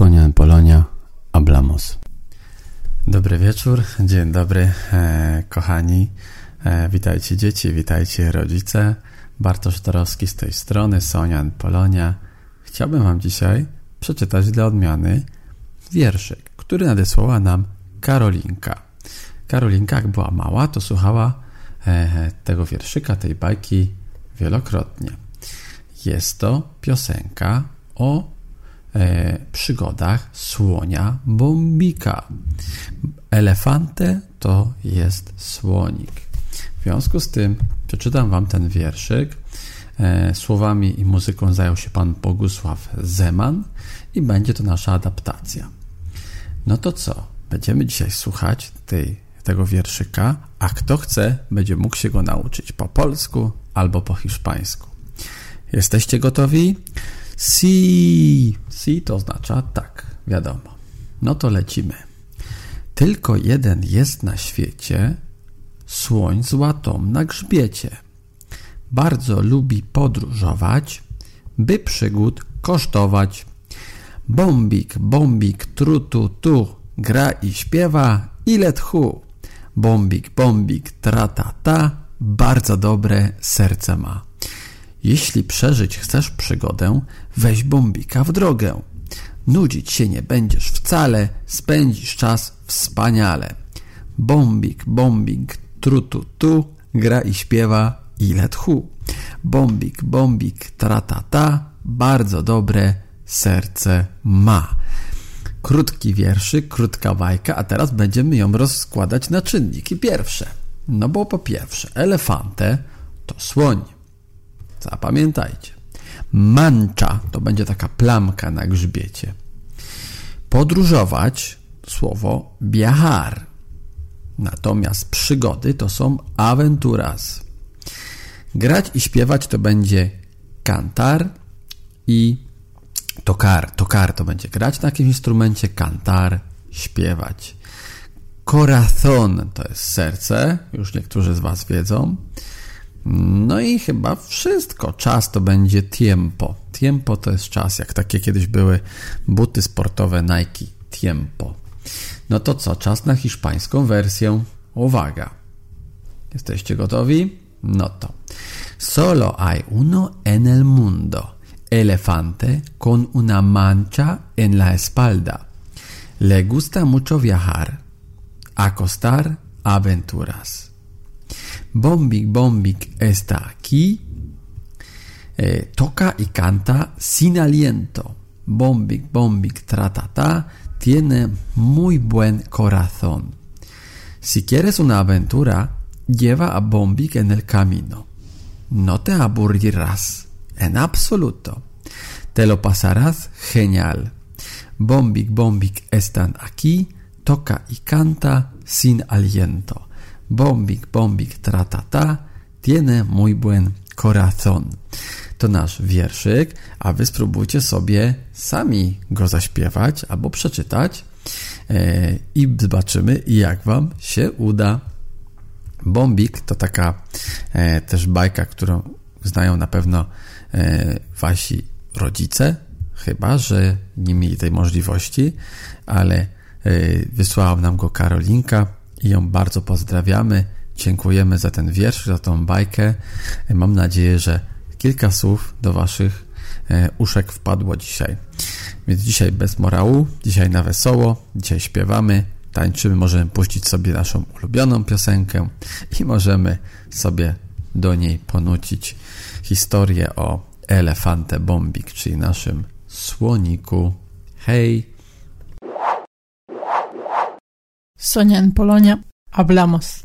Sonia Polonia, Ablamos. Dobry wieczór, dzień dobry, e, kochani. E, witajcie dzieci, witajcie rodzice. Bartosz Torowski z tej strony, Sonia Polonia. Chciałbym Wam dzisiaj przeczytać dla odmiany wierszyk, który nadesłała nam Karolinka. Karolinka, jak była mała, to słuchała e, tego wierszyka, tej bajki wielokrotnie. Jest to piosenka o przygodach słonia Bombika. Elefante to jest słonik. W związku z tym przeczytam Wam ten wierszyk. E, słowami i muzyką zajął się Pan Bogusław Zeman i będzie to nasza adaptacja. No to co? Będziemy dzisiaj słuchać tej, tego wierszyka, a kto chce, będzie mógł się go nauczyć po polsku albo po hiszpańsku. Jesteście gotowi? Si. Si to oznacza tak, wiadomo. No to lecimy. Tylko jeden jest na świecie, słoń z łatą na grzbiecie. Bardzo lubi podróżować, by przygód kosztować. Bombik, bombik, trutu, tu, gra i śpiewa, ile tchu. Bombik, bombik, trata, ta, bardzo dobre serce ma. Jeśli przeżyć chcesz przygodę, weź bombika w drogę. Nudzić się nie będziesz wcale, spędzisz czas wspaniale. Bombik, bombik, trutu tu, gra i śpiewa ile tchu. Bombik, bombik, trata ta, bardzo dobre serce ma. Krótki wierszyk, krótka bajka, a teraz będziemy ją rozkładać na czynniki pierwsze. No bo po pierwsze, elefante to słoń. Zapamiętajcie. Mancza to będzie taka plamka na grzbiecie. Podróżować słowo biahar. Natomiast przygody to są aventuras. Grać i śpiewać to będzie kantar i tokar. Tokar to będzie grać na jakimś instrumencie, kantar, śpiewać. Corazon to jest serce, już niektórzy z Was wiedzą. No i chyba wszystko. Czas to będzie tiempo. Tiempo to jest czas, jak takie kiedyś były buty sportowe Nike Tiempo. No to co? Czas na hiszpańską wersję. Uwaga. Jesteście gotowi? No to. Solo hay uno en el mundo. Elefante con una mancha en la espalda. Le gusta mucho viajar. Acostar aventuras. Bombik Bombik está aquí, eh, toca y canta sin aliento. Bombik Bombik tratata tiene muy buen corazón. Si quieres una aventura, lleva a Bombik en el camino. No te aburrirás, en absoluto. Te lo pasarás genial. Bombik Bombik están aquí, toca y canta sin aliento. Bombik, bombik, tratata, tiene muy buen corazón. To nasz wierszyk, a wy spróbujcie sobie sami go zaśpiewać albo przeczytać e, i zobaczymy, jak wam się uda. Bombik to taka e, też bajka, którą znają na pewno e, wasi rodzice, chyba że nie mieli tej możliwości, ale wysłała nam go Karolinka i ją bardzo pozdrawiamy. Dziękujemy za ten wiersz, za tą bajkę. Mam nadzieję, że kilka słów do Waszych e, uszek wpadło dzisiaj. Więc dzisiaj bez morału, dzisiaj na wesoło, dzisiaj śpiewamy, tańczymy, możemy puścić sobie naszą ulubioną piosenkę i możemy sobie do niej ponucić historię o elefante bombik, czyli naszym słoniku. Hej! Sonia en Polonia, hablamos.